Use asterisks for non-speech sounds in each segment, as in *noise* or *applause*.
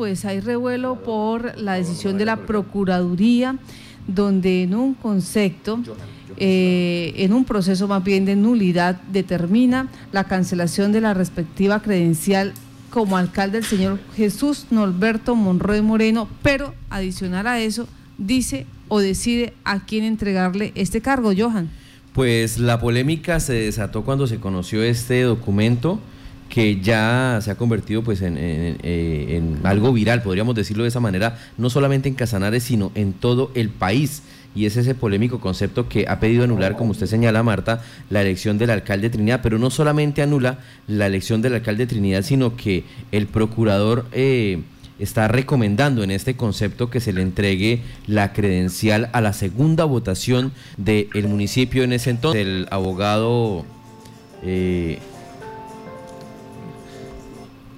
pues hay revuelo por la decisión de la Procuraduría, donde en un concepto, eh, en un proceso más bien de nulidad, determina la cancelación de la respectiva credencial como alcalde el señor Jesús Norberto Monroy Moreno, pero adicional a eso, dice o decide a quién entregarle este cargo, Johan. Pues la polémica se desató cuando se conoció este documento que ya se ha convertido pues en, en, algo viral, podríamos decirlo de esa manera, no solamente en Casanares, sino en todo el país. Y es ese polémico concepto que ha pedido anular, como usted señala, Marta, la elección del alcalde de Trinidad, pero no solamente anula la elección del alcalde de Trinidad, sino que el procurador... Eh, está recomendando en este concepto que se le entregue la credencial a la segunda votación del municipio en ese entonces. El abogado, eh,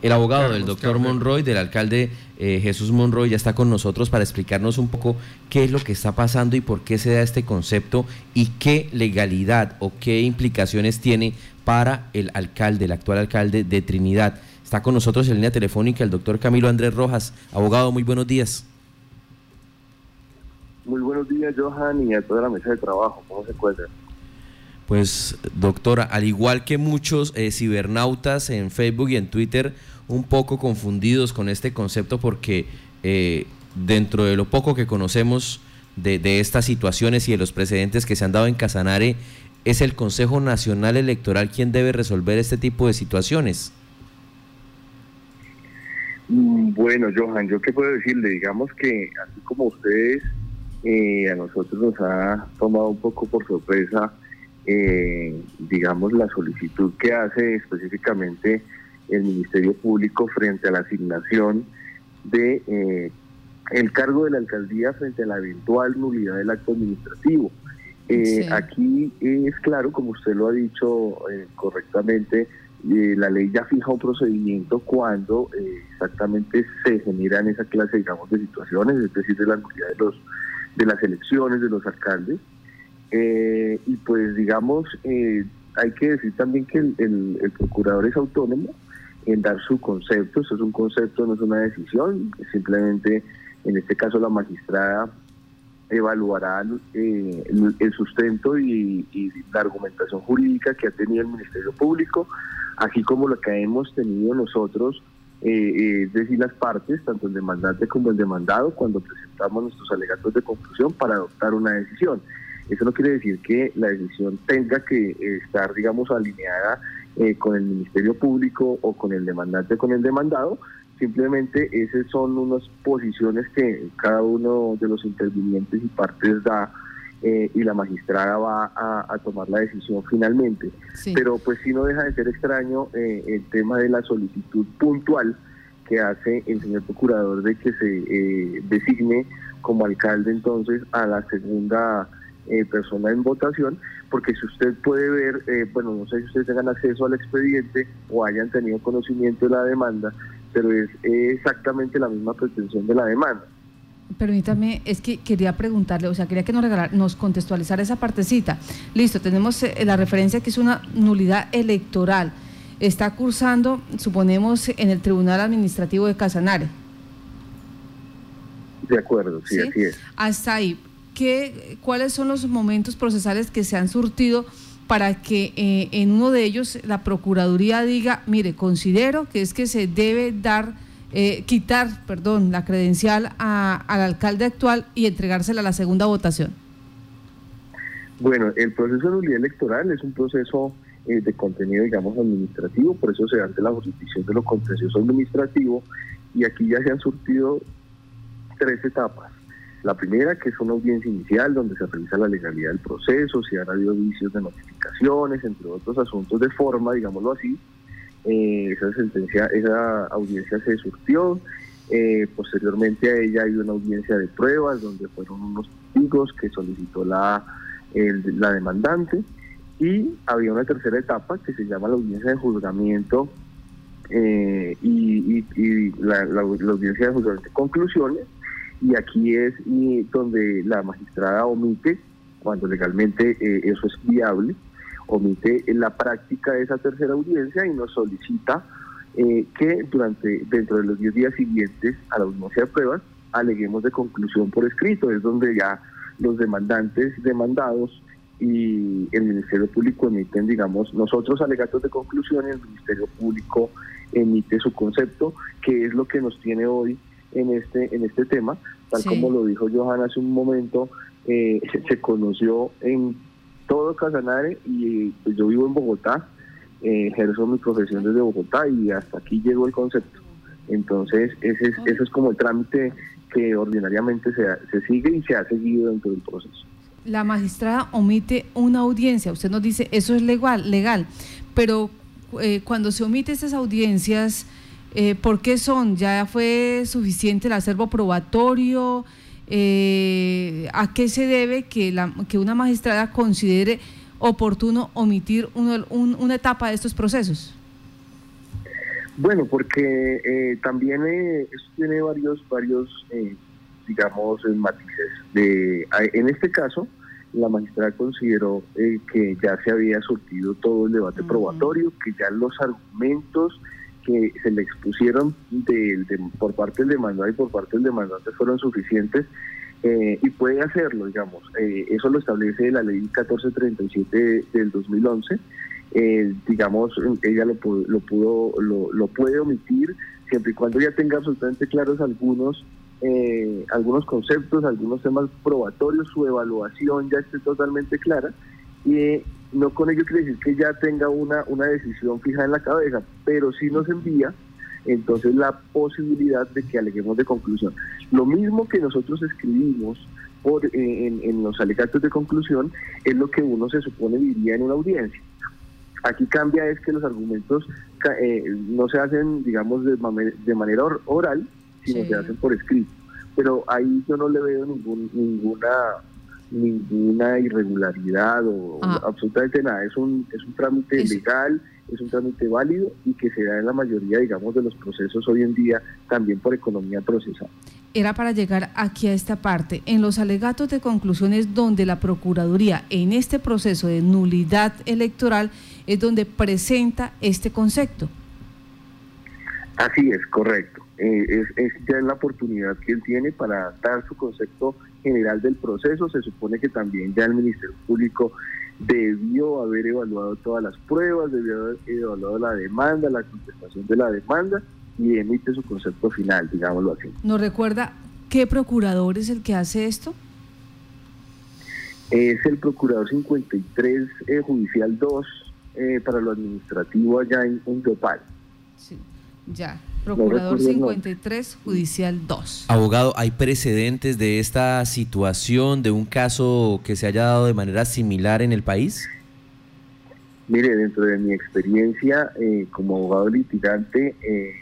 el abogado del doctor Monroy, del alcalde eh, Jesús Monroy, ya está con nosotros para explicarnos un poco qué es lo que está pasando y por qué se da este concepto y qué legalidad o qué implicaciones tiene para el alcalde, el actual alcalde de Trinidad. Está con nosotros en línea telefónica el doctor Camilo Andrés Rojas. Abogado, muy buenos días. Muy buenos días, Johan, y a toda la mesa de trabajo. ¿Cómo se encuentra? Pues, doctora, al igual que muchos eh, cibernautas en Facebook y en Twitter, un poco confundidos con este concepto porque eh, dentro de lo poco que conocemos de, estas situaciones y de los precedentes que se han dado en Casanare, es el Consejo Nacional Electoral quien debe resolver este tipo de situaciones. Bueno, Johan, yo qué puedo decirle, digamos que así como ustedes, eh, a nosotros nos ha tomado un poco por sorpresa, eh, digamos, la solicitud que hace específicamente el Ministerio Público frente a la asignación de eh, el cargo de la alcaldía frente a la eventual nulidad del acto administrativo. Aquí es claro, como usted lo ha dicho correctamente, la ley ya fija un procedimiento cuando eh, exactamente se generan esa clase, digamos, de situaciones, es decir, de la nulidad de, los, de las elecciones de los alcaldes. Eh, y pues, digamos, eh, hay que decir también que el, procurador es autónomo en dar su concepto, eso es un concepto, no es una decisión, simplemente en este caso la magistrada evaluará el, sustento y, la argumentación jurídica que ha tenido el Ministerio Público así como lo que hemos tenido nosotros, eh, eh, es decir, las partes, tanto el demandante como el demandado, cuando presentamos nuestros alegatos de conclusión para adoptar una decisión. Eso no quiere decir que la decisión tenga que estar, digamos, alineada eh, con el Ministerio Público o con el demandante o con el demandado, simplemente esas son unas posiciones que cada uno de los intervinientes y partes da eh, y la magistrada va a, tomar la decisión finalmente. Pero pues sí no deja de ser extraño eh, el tema de la solicitud puntual que hace el señor procurador de que se eh, designe como alcalde entonces a la segunda persona en votación, porque si usted puede ver, bueno, no sé si ustedes tengan acceso al expediente o hayan tenido conocimiento de la demanda, pero es exactamente la misma pretensión de la demanda. Permítame, es que quería preguntarle, o sea, quería que nos, regalar, nos contextualizara esa partecita. Listo, tenemos eh, la referencia que es una nulidad electoral. Está cursando, suponemos, en el Tribunal Administrativo de Casanare. De acuerdo, sí, así es. Hasta ahí, ¿qué, ¿cuáles son los momentos procesales que se han surtido para que eh, en uno de ellos la Procuraduría diga, mire, considero que es que se debe dar eh, quitar, perdón, la credencial al alcalde actual y entregársela a la segunda votación? Bueno, el proceso de nulidad electoral es un proceso eh, de contenido, digamos, administrativo, por eso se da ante la jurisdicción de lo contencioso administrativo y aquí ya se han surtido tres etapas. La primera, que es una audiencia inicial donde se revisa la legalidad del proceso, si han habido vicios de notificaciones, entre otros asuntos de forma, digámoslo así. Eh, esa sentencia, esa audiencia se surtió. Eh, posteriormente a ella hay una audiencia de pruebas donde fueron unos testigos que solicitó la, la demandante y había una tercera etapa que se llama la audiencia de juzgamiento eh, y, la, audiencia de juzgamiento de conclusiones y aquí es donde la magistrada omite cuando legalmente eso es viable omite la práctica de esa tercera audiencia y nos solicita eh, que durante dentro de los 10 días siguientes a la audiencia de pruebas aleguemos de conclusión por escrito, es donde ya los demandantes demandados y el Ministerio Público emiten, digamos, nosotros alegatos de conclusión y el Ministerio Público emite su concepto, que es lo que nos tiene hoy en este en este tema, tal como lo dijo Johan hace un momento, eh, *laughs* se, conoció en todo Casanare y pues yo vivo en Bogotá, eh, ejerzo mi profesión desde Bogotá y hasta aquí llegó el concepto. Entonces, ese es, ese es como el trámite que ordinariamente se, se sigue y se ha seguido dentro del proceso. La magistrada omite una audiencia, usted nos dice, eso es legal, legal pero eh, cuando se omite esas audiencias, eh, ¿por qué son? ¿Ya fue suficiente el acervo probatorio? Eh, ¿A qué se debe que, la, que una magistrada considere oportuno omitir una etapa de estos procesos? Bueno, porque eh, también eh, esto tiene varios, varios eh, digamos, matices. De, en este caso, la magistrada consideró que ya se había surtido todo el debate probatorio, que ya los argumentos que se le expusieron de, por parte del demandante y por parte del demandante fueron suficientes y puede hacerlo, digamos. eso lo establece la ley 1437 del 2011 eh, digamos, ella lo, lo pudo, lo, puede omitir siempre y cuando ya tenga absolutamente claros algunos, eh, algunos conceptos, algunos temas probatorios, su evaluación ya esté totalmente clara y eh, no con ello quiere decir que ya tenga una, una decisión fija en la cabeza, pero sí nos envía entonces la posibilidad de que aleguemos de conclusión. Lo mismo que nosotros escribimos por, en, en los alegatos de conclusión es lo que uno se supone diría en una audiencia. Aquí cambia es que los argumentos eh, no se hacen, digamos, de, de manera oral, sino se hacen por escrito. Pero ahí yo no le veo ningún, ninguna ninguna irregularidad o ah. absolutamente nada. Es un, es un trámite legal, es un trámite válido y que se da en la mayoría, digamos, de los procesos hoy en día también por economía procesal era para llegar aquí a esta parte. En los alegatos de conclusiones donde la Procuraduría en este proceso de nulidad electoral es donde presenta este concepto. Así es, correcto. Eh, es, es, ya la oportunidad que él tiene para dar su concepto general del proceso. Se supone que también ya el Ministerio Público debió haber evaluado todas las pruebas, debió haber evaluado la demanda, la contestación de la demanda y emite su concepto final, digámoslo así. ¿Nos recuerda qué procurador es el que hace esto? Es el procurador 53 eh, judicial 2 eh, para lo administrativo allá en, en Sí, ya. Procurador 53, Judicial 2. Abogado, ¿hay precedentes de esta situación, de un caso que se haya dado de manera similar en el país? Mire, dentro de mi experiencia eh, como abogado litigante, eh,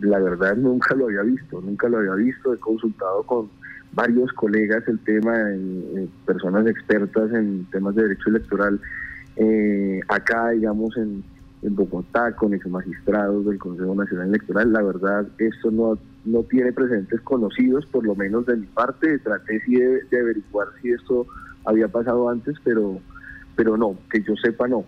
la verdad nunca lo había visto, nunca lo había visto, he consultado con varios colegas el tema, en, personas expertas en temas de derecho electoral, eh, acá digamos en, Bogotá con ex magistrados del Consejo Nacional Electoral, la verdad esto no, no tiene precedentes conocidos, por lo menos de mi parte, traté sí de, averiguar si esto había pasado antes, pero, pero no, que yo sepa no.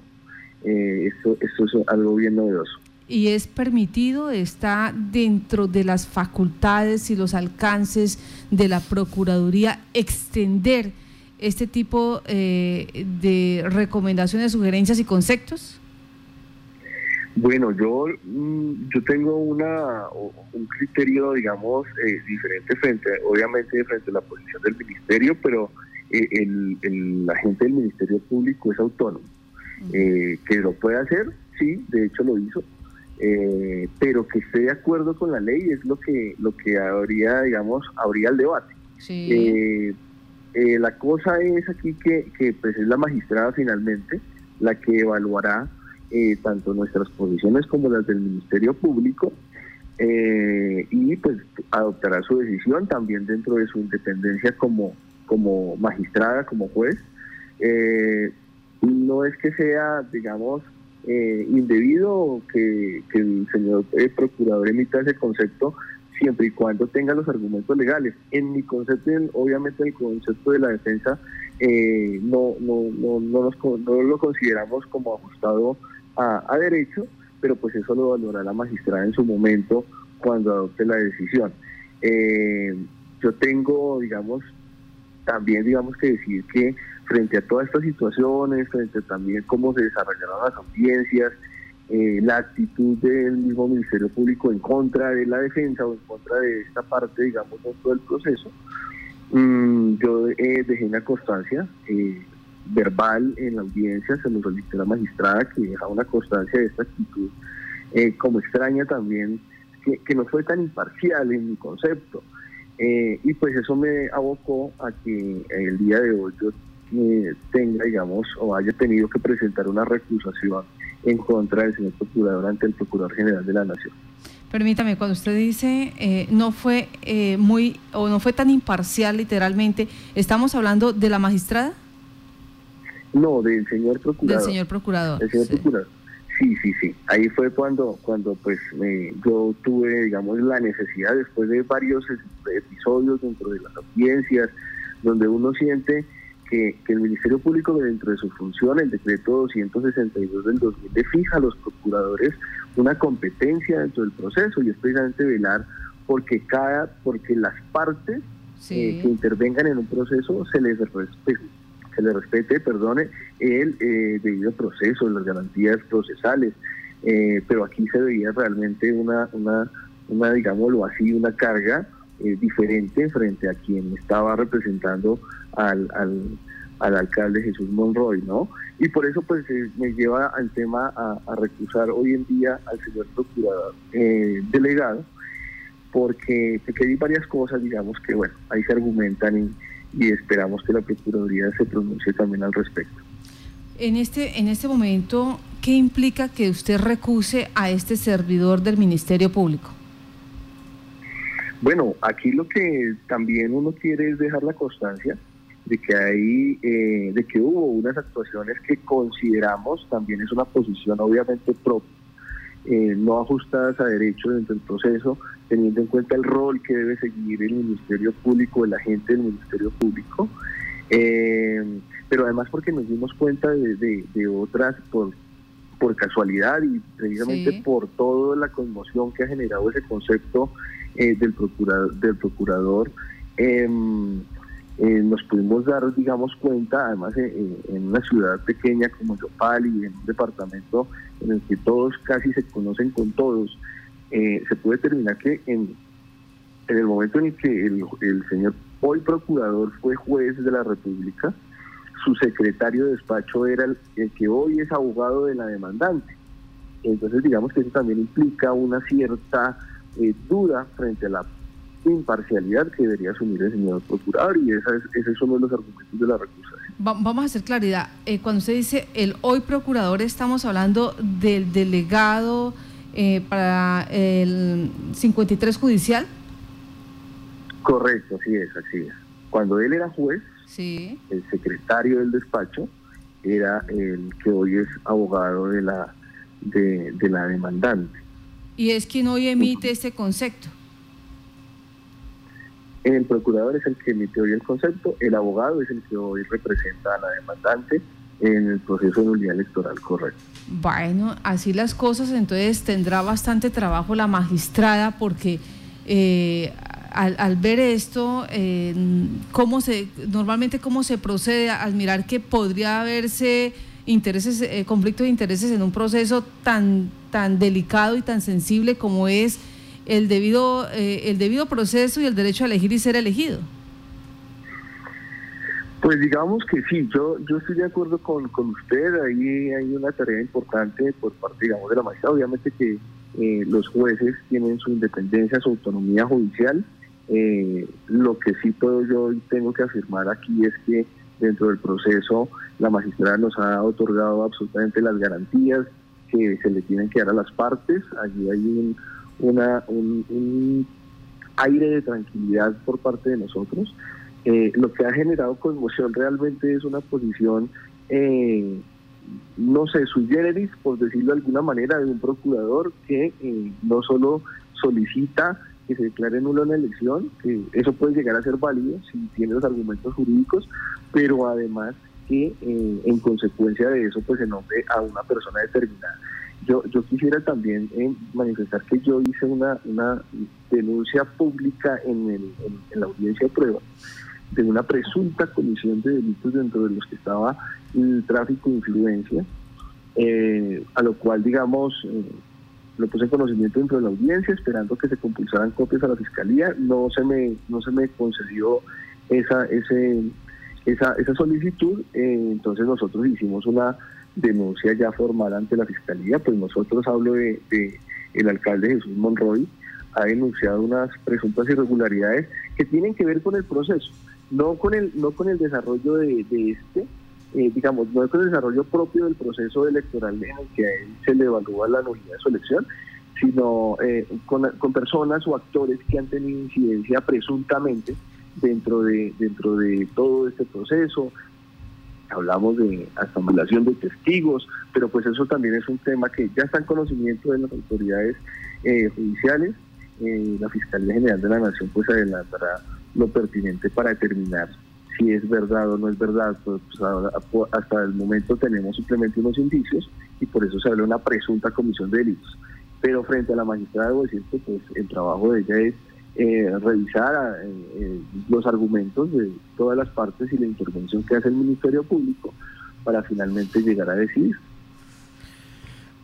Eh, esto, esto es algo bien novedoso y es permitido, está dentro de las facultades y los alcances de la Procuraduría extender este tipo eh, de recomendaciones, sugerencias y conceptos? Bueno, yo mm, yo tengo una un criterio, digamos, eh, diferente frente, obviamente frente a la posición del ministerio, pero eh, el, el, la gente del ministerio público es autónomo, que lo puede hacer, sí, de hecho lo hizo, eh, pero que esté de acuerdo con la ley es lo que lo que habría digamos habría el debate. Eh, eh, la cosa es aquí que, que pues es la magistrada finalmente la que evaluará tanto nuestras posiciones como las del ministerio público y pues adoptará su decisión también dentro de su independencia como como magistrada como juez no es que sea digamos eh, indebido que, el señor eh, procurador emita ese concepto siempre y cuando tenga los argumentos legales. En mi concepto, obviamente el concepto de la defensa, eh, no, no, no, no, lo consideramos como ajustado a, derecho, pero pues eso lo valorará la magistrada en su momento cuando adopte la decisión. Eh, yo tengo, digamos, también digamos que decir que frente a todas estas situaciones, frente también cómo se desarrollaron las audiencias, eh, la actitud del mismo Ministerio Público en contra de la defensa o en contra de esta parte, digamos, dentro del proceso, mm, yo eh, dejé una constancia verbal en la audiencia, se nos solicitó la magistrada que deja una constancia de esta actitud, como extraña también, que, no fue tan imparcial en mi concepto. Eh, y pues eso me abocó a que el día de hoy yo eh, tenga, digamos, o haya tenido que presentar una recusación en contra del señor procurador ante el Procurador General de la Nación. Permítame, cuando usted dice eh, no fue muy o no fue tan imparcial literalmente, ¿estamos hablando de la magistrada? No, del señor procurador. Del señor procurador. Del señor procurador. Sí, sí, sí. Ahí fue cuando, cuando pues yo tuve, digamos, la necesidad, después de varios episodios dentro de las audiencias, donde uno siente que, el Ministerio Público, dentro de su función, el decreto 262 del 2000, le fija a los procuradores una competencia dentro del proceso y es precisamente velar porque cada, porque las partes eh, que intervengan en un proceso se les respete se le respete, perdone, el eh, debido proceso, las garantías procesales. Eh, pero aquí se veía realmente una, una, una digámoslo así, una carga eh, diferente frente a quien estaba representando al, al, al, alcalde Jesús Monroy, ¿no? Y por eso pues me lleva al tema a, recusar hoy en día al señor procurador delegado, porque, porque hay varias cosas, digamos, que bueno, ahí se argumentan en y esperamos que la Procuraduría se pronuncie también al respecto. En este, en este momento, ¿qué implica que usted recuse a este servidor del Ministerio Público? Bueno, aquí lo que también uno quiere es dejar la constancia de que hay, eh, de que hubo unas actuaciones que consideramos también es una posición obviamente propia, eh, no ajustadas a derecho dentro del proceso, teniendo en cuenta el rol que debe seguir el Ministerio Público, el agente del Ministerio Público, eh, pero además porque nos dimos cuenta de, otras por, por casualidad y precisamente por toda la conmoción que ha generado ese concepto eh, del procurador, del procurador em, eh, nos pudimos dar, digamos, cuenta, además en una ciudad pequeña como Yopal y en un departamento en el que todos casi se conocen con todos, eh, se puede determinar que en, en, el momento en el que el, señor hoy procurador fue juez de la República, su secretario de despacho era el, que hoy es abogado de la demandante. Entonces digamos que eso también implica una cierta eh, duda frente a la imparcialidad que debería asumir el señor procurador y esa es, ese es uno de los argumentos de la recusación. vamos a hacer claridad. Eh, cuando usted dice el hoy procurador, estamos hablando del delegado eh, para el 53 judicial. Correcto, así es, así es. Cuando él era juez, sí. el secretario del despacho era el que hoy es abogado de la de, la demandante. Y es quien hoy emite este concepto. El procurador es el que emite hoy el concepto, el abogado es el que hoy representa a la demandante en el proceso de unidad electoral correcto. Bueno, así las cosas, entonces tendrá bastante trabajo la magistrada porque eh, al, ver esto, eh, cómo se, normalmente cómo se procede al mirar que podría haberse intereses, eh, conflicto de intereses en un proceso tan, tan delicado y tan sensible como es el debido, el debido proceso y el derecho a elegir y ser elegido. Pues digamos que sí, yo yo estoy de acuerdo con, con usted, ahí hay una tarea importante por parte, digamos, de la magistrada, obviamente que eh, los jueces tienen su independencia, su autonomía judicial, eh, lo que sí puedo yo y tengo que afirmar aquí es que dentro del proceso la magistrada nos ha otorgado absolutamente las garantías que se le tienen que dar a las partes, allí hay un, una, un aire de tranquilidad por parte de nosotros. Eh, lo que ha generado conmoción realmente es una posición, eh, no sé, sui generis, por decirlo de alguna manera, de un procurador que eh, no solo solicita que se declare nulo la elección, que eso puede llegar a ser válido si tiene los argumentos jurídicos, pero además que en consecuencia de eso pues se nombre a una persona determinada. yo, yo quisiera también eh, manifestar que yo hice una, una denuncia pública en, el, en, la audiencia de prueba de una presunta comisión de delitos dentro de los que estaba el tráfico de influencia, eh, a lo cual, digamos, eh, lo puse en conocimiento dentro de la audiencia, esperando que se compulsaran copias a la fiscalía. No se me, no se me concedió esa, ese, esa, esa solicitud, eh, entonces nosotros hicimos una denuncia ya formal ante la fiscalía, pues nosotros hablo de, el alcalde Jesús Monroy, ha denunciado unas presuntas irregularidades que tienen que ver con el proceso, no con el, no con el desarrollo de, este, eh, digamos, no con el desarrollo propio del proceso electoral en el que a él se le evalúa la nulidad de su elección, sino eh, con, con personas o actores que han tenido incidencia presuntamente dentro de, dentro de todo este proceso. Hablamos de acumulación de testigos, pero pues eso también es un tema que ya está en conocimiento de las autoridades eh, judiciales. Eh, la Fiscalía General de la Nación pues adelantará lo pertinente para determinar si es verdad o no es verdad. Pues, pues hasta el momento tenemos simplemente unos indicios y por eso se habla de una presunta comisión de delitos. Pero frente a la magistrada debo decir pues el trabajo de ella es eh, revisar eh, eh, los argumentos de todas las partes y la intervención que hace el Ministerio Público para finalmente llegar a decidir.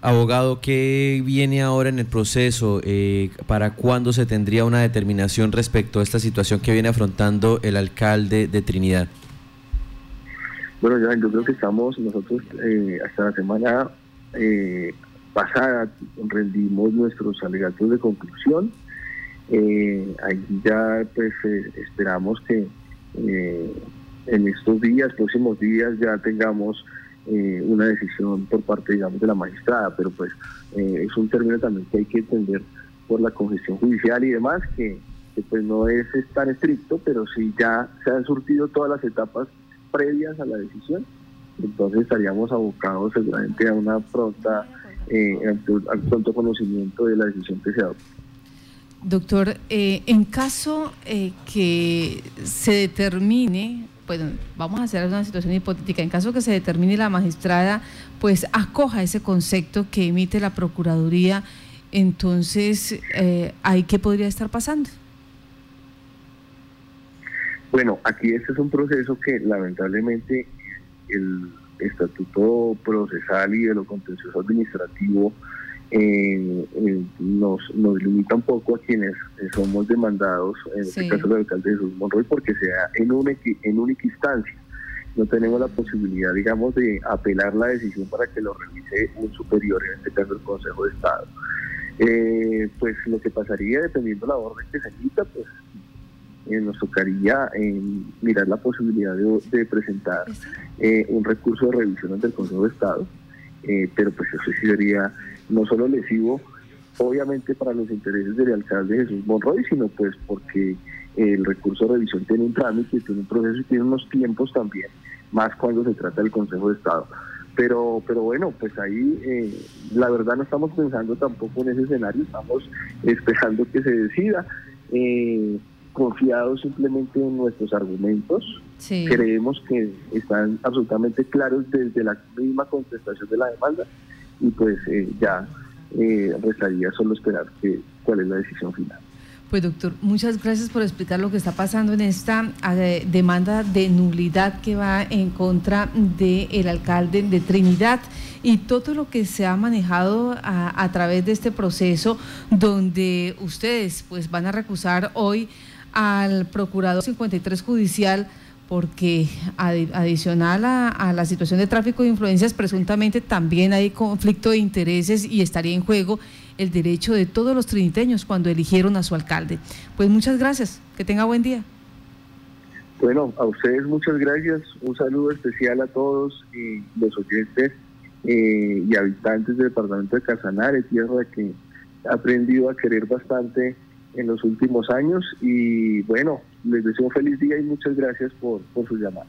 Abogado, ¿qué viene ahora en el proceso? ¿Para cuándo se tendría una determinación respecto a esta situación que viene afrontando el alcalde de Trinidad? Bueno, yo creo que estamos nosotros hasta la semana pasada rendimos nuestros alegatos de conclusión eh, ahí ya pues eh, esperamos que eh, en estos días, próximos días, ya tengamos eh, una decisión por parte, digamos, de la magistrada, pero pues es un término también que hay que entender por la congestión judicial y demás, que, pues no es, tan estricto, pero si ya se han surtido todas las etapas previas a la decisión, entonces estaríamos abocados seguramente a una pronta, al pronto conocimiento de la decisión que se adopte. Doctor, eh, en caso eh, que se determine, bueno, vamos a hacer una situación hipotética, en caso que se determine la magistrada, pues acoja ese concepto que emite la Procuraduría, entonces, eh, ¿ahí qué podría estar pasando? Bueno, aquí este es un proceso que lamentablemente el estatuto procesal y de lo contencioso administrativo eh, eh, nos, nos limita un poco a quienes eh, somos demandados, en este caso el alcalde Jesús Monroy, porque sea en, una, en única instancia. No tenemos la posibilidad, digamos, de apelar la decisión para que lo revise un superior, en este caso el Consejo de Estado. Eh, pues lo que pasaría, dependiendo de la orden que se emita, pues nos tocaría mirar la posibilidad de, presentar un recurso de revisión ante el Consejo de Estado, pero pues eso sí sería no solo lesivo, obviamente para los intereses del alcalde Jesús Monroy, sino pues porque el recurso de revisión tiene un trámite, tiene un proceso y tiene unos tiempos también, más cuando se trata del Consejo de Estado. Pero, pero bueno, pues ahí eh, la verdad no estamos pensando tampoco en ese escenario, estamos esperando que se decida, eh, confiados simplemente en nuestros argumentos. Creemos que están absolutamente claros desde la misma contestación de la demanda y pues eh, ya eh, restaría solo esperar que, cuál es la decisión final. Pues doctor, muchas gracias por explicar lo que está pasando en esta eh, demanda de nulidad que va en contra del alcalde de Trinidad y todo lo que se ha manejado a, a, través de este proceso donde ustedes pues van a recusar hoy al procurador 53 judicial porque adicional a, la situación de tráfico de influencias, presuntamente también hay conflicto de intereses y estaría en juego el derecho de todos los triniteños cuando eligieron a su alcalde. Pues muchas gracias, que tenga buen día. Bueno, a ustedes muchas gracias, un saludo especial a todos los oyentes eh, y habitantes del departamento de Casanare, tierra que ha aprendido a querer bastante en los últimos años y bueno, les deseo feliz día y muchas gracias por, por su llamada.